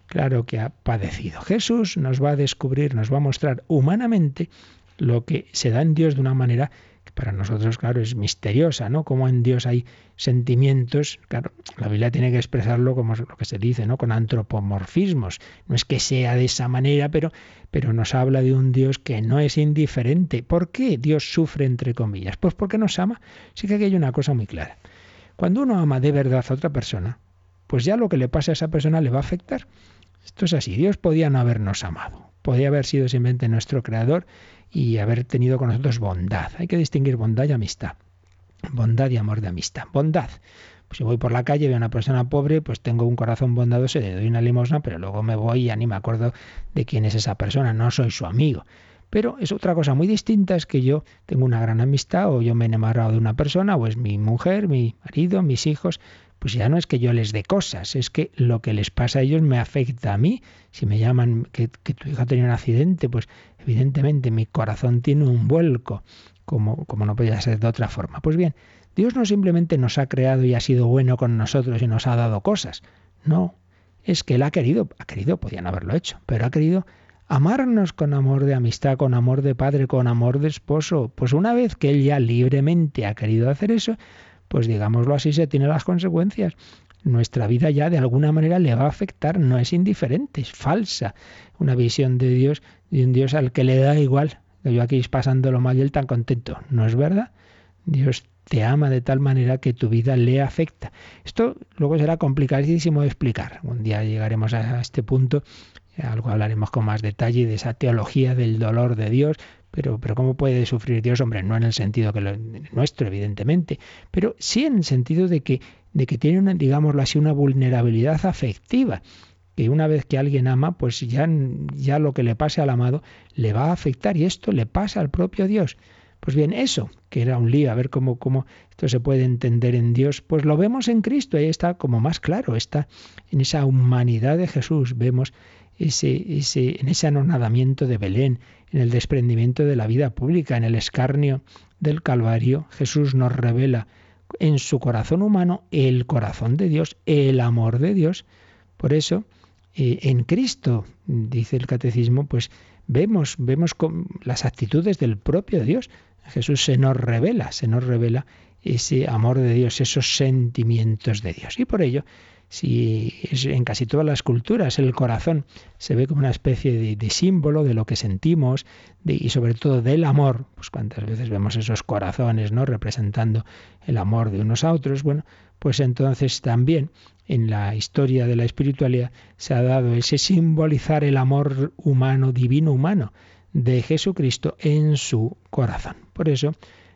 Claro que ha padecido. Jesús nos va a descubrir, nos va a mostrar humanamente lo que se da en Dios de una manera para nosotros, claro, es misteriosa, ¿no? Como en Dios hay sentimientos, claro, la Biblia tiene que expresarlo como lo que se dice, ¿no? Con antropomorfismos. No es que sea de esa manera, pero, pero nos habla de un Dios que no es indiferente. ¿Por qué Dios sufre, entre comillas? Pues porque nos ama. Sí que aquí hay una cosa muy clara. Cuando uno ama de verdad a otra persona, pues ya lo que le pasa a esa persona le va a afectar. Esto es así. Dios podía no habernos amado. Podía haber sido simplemente nuestro creador y haber tenido con nosotros bondad. Hay que distinguir bondad y amistad. Bondad y amor de amistad. Bondad. Pues si voy por la calle, veo a una persona pobre, pues tengo un corazón bondadoso, le doy una limosna, pero luego me voy y ya ni me acuerdo de quién es esa persona, no soy su amigo. Pero es otra cosa muy distinta, es que yo tengo una gran amistad o yo me he enamorado de una persona o es mi mujer, mi marido, mis hijos, pues ya no es que yo les dé cosas, es que lo que les pasa a ellos me afecta a mí. Si me llaman que, tu hija tenía un accidente, pues evidentemente mi corazón tiene un vuelco, como, como no podía ser de otra forma. Pues bien, Dios no simplemente nos ha creado y ha sido bueno con nosotros y nos ha dado cosas. No, es que Él ha querido, ha querido, podían haberlo hecho, pero ha querido amarnos con amor de amistad, con amor de padre, con amor de esposo. Pues una vez que Él ya libremente ha querido hacer eso, pues digámoslo así, se tiene las consecuencias. Nuestra vida ya de alguna manera le va a afectar, no es indiferente, es falsa. Una visión de Dios, de un Dios al que le da igual. Yo aquí pasándolo mal y él tan contento. ¿No es verdad? Dios te ama de tal manera que tu vida le afecta. Esto luego será complicadísimo de explicar. Un día llegaremos a este punto, algo hablaremos con más detalle de esa teología del dolor de Dios, pero, pero ¿cómo puede sufrir Dios? Hombre, no en el sentido que lo, nuestro, evidentemente, pero sí en el sentido de que, de que tiene, una, digámoslo así, una vulnerabilidad afectiva que una vez que alguien ama, pues ya, ya lo que le pase al amado le va a afectar y esto le pasa al propio Dios. Pues bien, eso, que era un lío, a ver cómo, cómo esto se puede entender en Dios, pues lo vemos en Cristo, ahí está como más claro, está en esa humanidad de Jesús, vemos ese, ese, en ese anonadamiento de Belén, en el desprendimiento de la vida pública, en el escarnio del Calvario, Jesús nos revela en su corazón humano el corazón de Dios, el amor de Dios. Por eso, eh, en Cristo, dice el catecismo, pues vemos, vemos las actitudes del propio Dios. Jesús se nos revela, se nos revela ese amor de Dios, esos sentimientos de Dios. Y por ello si en casi todas las culturas el corazón se ve como una especie de, símbolo de lo que sentimos y sobre todo del amor, pues cuántas veces vemos esos corazones, ¿no? representando el amor de unos a otros, bueno, pues entonces también en la historia de la espiritualidad se ha dado ese simbolizar el amor humano, divino humano de Jesucristo en su corazón. Por eso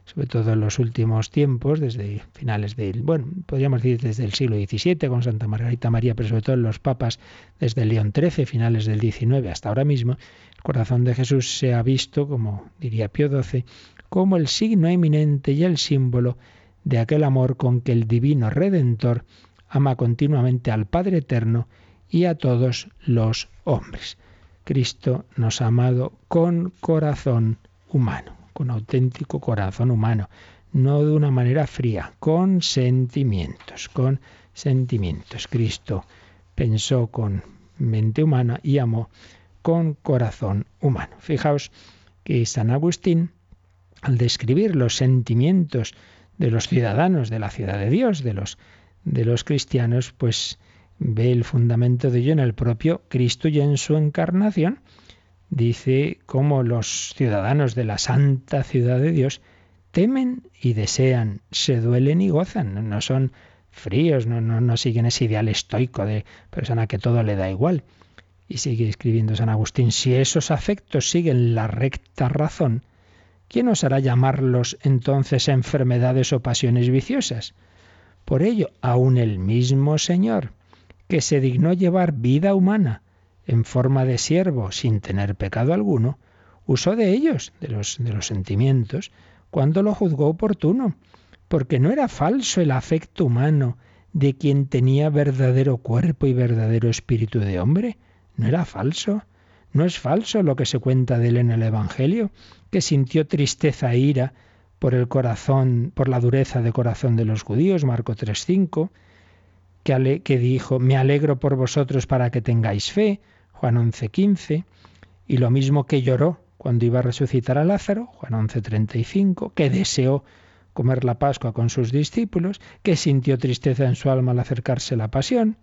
sobre todo en los últimos tiempos, desde finales del, bueno, podríamos decir desde el siglo XVII con Santa Margarita María, pero sobre todo en los papas desde León XIII, finales del XIX hasta ahora mismo, el corazón de Jesús se ha visto, como diría Pío XII, como el signo eminente y el símbolo de aquel amor con que el divino Redentor ama continuamente al Padre Eterno y a todos los hombres. Cristo nos ha amado con corazón humano con auténtico corazón humano, no de una manera fría, con sentimientos, con sentimientos. Cristo pensó con mente humana y amó con corazón humano. Fijaos que San Agustín, al describir los sentimientos de los ciudadanos de la ciudad de Dios, de los, de los cristianos, pues ve el fundamento de ello en el propio Cristo y en su encarnación. Dice cómo los ciudadanos de la santa ciudad de Dios temen y desean, se duelen y gozan, no son fríos, no, siguen ese ideal estoico de persona que todo le da igual. Y sigue escribiendo San Agustín, si esos afectos siguen la recta razón, ¿quién hará llamarlos entonces enfermedades o pasiones viciosas? Por ello, aun el mismo Señor, que se dignó llevar vida humana en forma de siervo sin tener pecado alguno, usó de ellos, de los, sentimientos, cuando lo juzgó oportuno, porque no era falso el afecto humano de quien tenía verdadero cuerpo y verdadero espíritu de hombre, no era falso. No es falso lo que se cuenta de él en el Evangelio, que sintió tristeza e ira por el corazón, por la dureza de corazón de los judíos, Marco 3:5, que, que dijo, "Me alegro por vosotros para que tengáis fe", Juan 11:15, y lo mismo que lloró cuando iba a resucitar a Lázaro, Juan 11:35, que deseó comer la Pascua con sus discípulos, que sintió tristeza en su alma al acercarse la pasión,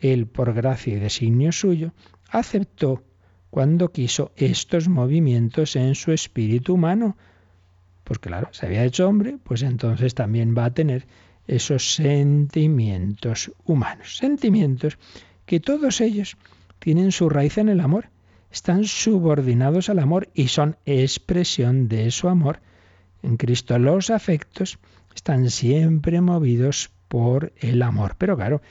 él, por gracia y designio suyo, aceptó cuando quiso estos movimientos en su espíritu humano. Pues claro, se había hecho hombre, pues entonces también va a tener esos sentimientos humanos. Sentimientos que todos ellos tienen su raíz en el amor, están subordinados al amor y son expresión de su amor. En Cristo los afectos están siempre movidos por el amor. Pero claro,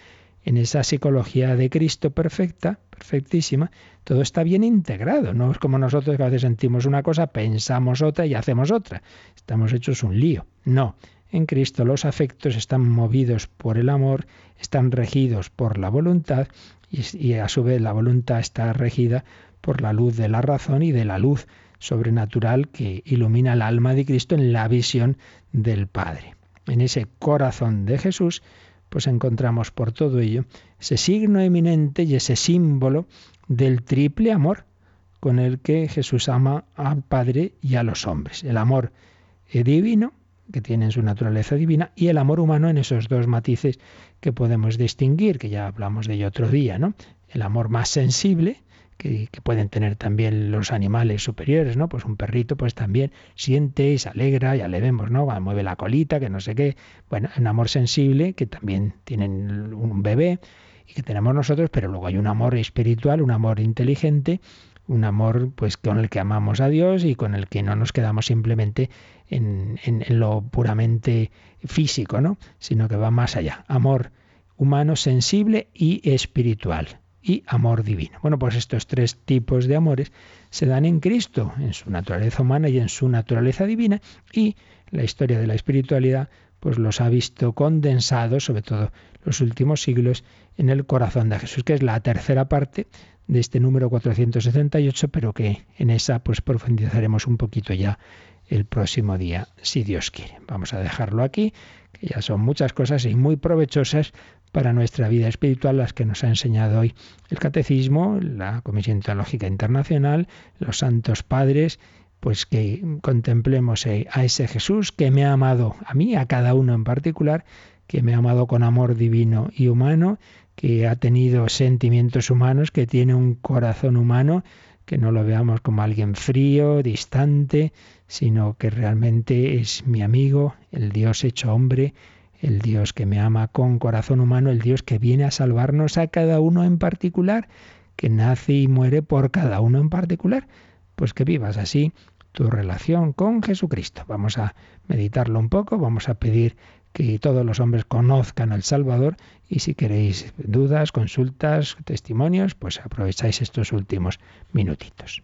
en esa psicología de Cristo perfecta, perfectísima, todo está bien integrado. No es como nosotros que a veces sentimos una cosa, pensamos otra y hacemos otra. Estamos hechos un lío. No. En Cristo los afectos están movidos por el amor, están regidos por la voluntad y, a su vez la voluntad está regida por la luz de la razón y de la luz sobrenatural que ilumina el alma de Cristo en la visión del Padre. En ese corazón de Jesús pues encontramos por todo ello ese signo eminente y ese símbolo del triple amor con el que Jesús ama al Padre y a los hombres. El amor divino, que tiene en su naturaleza divina, y el amor humano en esos dos matices que podemos distinguir, que ya hablamos de ello otro día, ¿no? El amor más sensible, que, pueden tener también los animales superiores, ¿no? Pues un perrito pues también siente y se alegra, ya le vemos, ¿no? Mueve la colita, que no sé qué. Bueno, un amor sensible que también tienen un bebé y que tenemos nosotros, pero luego hay un amor espiritual, un amor inteligente, un amor pues con el que amamos a Dios y con el que no nos quedamos simplemente en, lo puramente físico, ¿no? Sino que va más allá. Amor humano, sensible y espiritual y amor divino. Bueno, pues estos tres tipos de amores se dan en Cristo, en su naturaleza humana y en su naturaleza divina, y la historia de la espiritualidad pues los ha visto condensados, sobre todo los últimos siglos, en el corazón de Jesús, que es la tercera parte de este número 468, pero que en esa pues profundizaremos un poquito ya el próximo día, si Dios quiere. Vamos a dejarlo aquí, que ya son muchas cosas y muy provechosas para nuestra vida espiritual, las que nos ha enseñado hoy el Catecismo, la Comisión Teológica Internacional, los Santos Padres, pues que contemplemos eh, a ese Jesús que me ha amado a mí, a cada uno en particular, que me ha amado con amor divino y humano, que ha tenido sentimientos humanos, que tiene un corazón humano, que no lo veamos como alguien frío, distante, sino que realmente es mi amigo, el Dios hecho hombre, el Dios que me ama con corazón humano, el Dios que viene a salvarnos a cada uno en particular, que nace y muere por cada uno en particular. Pues que vivas así tu relación con Jesucristo. Vamos a meditarlo un poco, vamos a pedir que todos los hombres conozcan al Salvador y si queréis dudas, consultas, testimonios, pues aprovecháis estos últimos minutitos.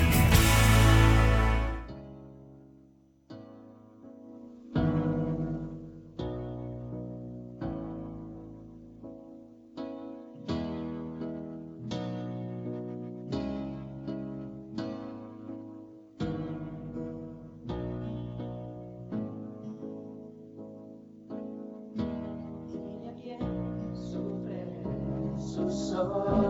Lord.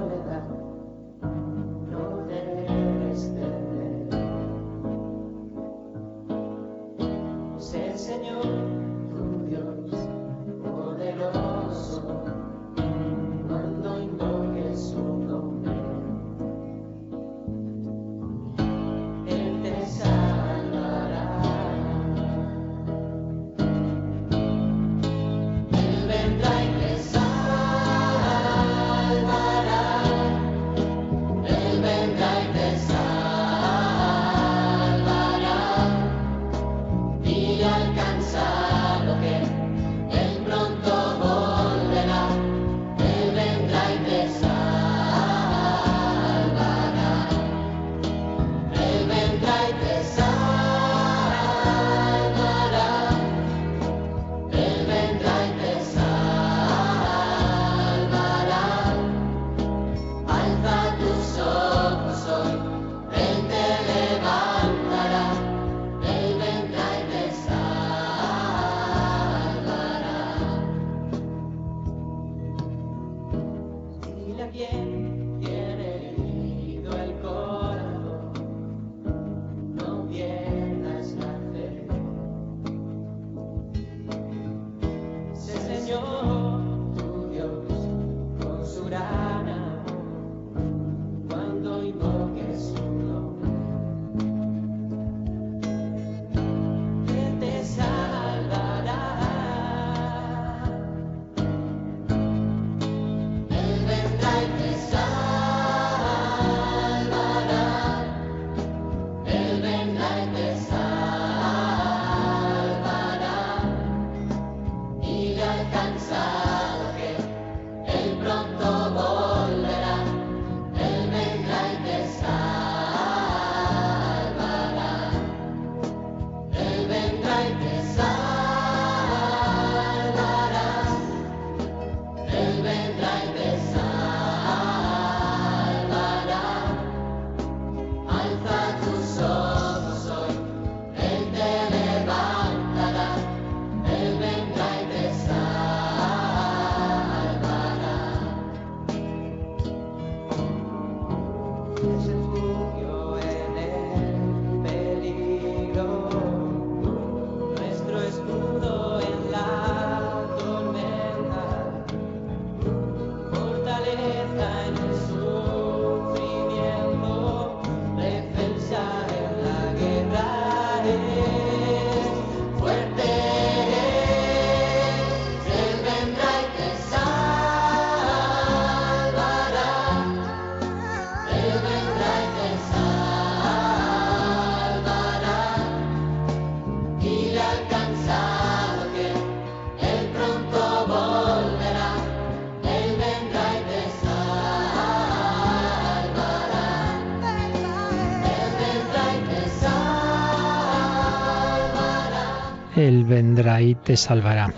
Él vendrá y te salvará.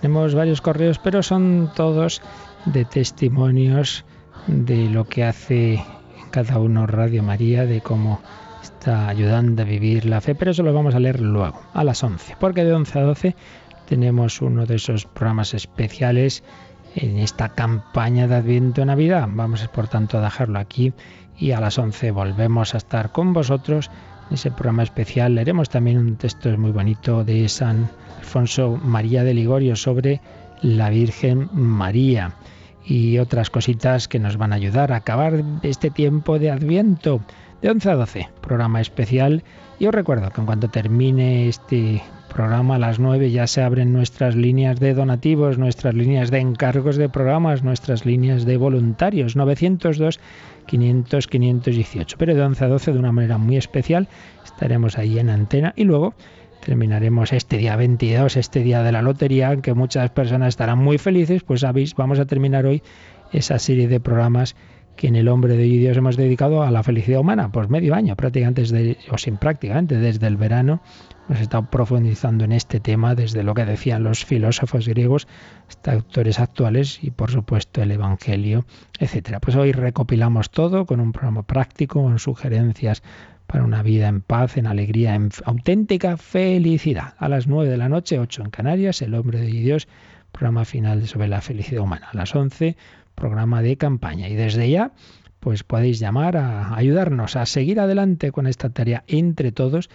Tenemos varios correos, pero son todos de testimonios de lo que hace cada uno Radio María, de cómo está ayudando a vivir la fe, pero eso lo vamos a leer luego, a las 11, porque de 11 a 12 tenemos uno de esos programas especiales en esta campaña de Adviento Navidad. Vamos, por tanto, a dejarlo aquí y a las 11 volvemos a estar con vosotros en ese programa especial. Leeremos también un texto muy bonito de San Alfonso María de Ligorio sobre la Virgen María y otras cositas que nos van a ayudar a acabar este tiempo de Adviento de 11 a 12, programa especial. Y os recuerdo que en cuanto termine este programa a las 9 ya se abren nuestras líneas de donativos, nuestras líneas de encargos de programas, nuestras líneas de voluntarios, 902 500 518. Pero de 11 a 12 de una manera muy especial estaremos ahí en antena y luego terminaremos este día 22, este día de la lotería, que muchas personas estarán muy felices, pues sabéis, vamos a terminar hoy esa serie de programas que en el hombre de hoy Dios hemos dedicado a la felicidad humana, pues medio año, prácticamente desde, o sin prácticamente, desde el verano hemos estado profundizando en este tema desde lo que decían los filósofos griegos hasta autores actuales y por supuesto el Evangelio, etcétera. Pues hoy recopilamos todo con un programa práctico, con sugerencias para una vida en paz, en alegría, en auténtica felicidad. A las 9 de la noche, 8 en Canarias, El hombre de Dios, programa final sobre la felicidad humana. A las 11, programa de campaña. Y desde ya, pues podéis llamar a ayudarnos a seguir adelante con esta tarea entre todos.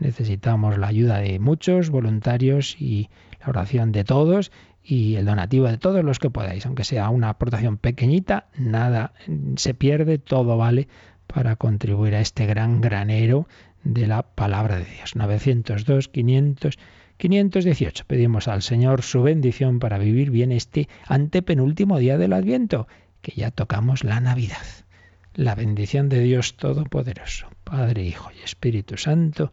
Necesitamos la ayuda de muchos voluntarios y la oración de todos y el donativo de todos los que podáis, aunque sea una aportación pequeñita, nada se pierde, todo vale para contribuir a este gran granero de la palabra de Dios. 902, 500, 518. Pedimos al Señor su bendición para vivir bien este antepenúltimo día del Adviento, que ya tocamos la Navidad. La bendición de Dios Todopoderoso, Padre, Hijo y Espíritu Santo,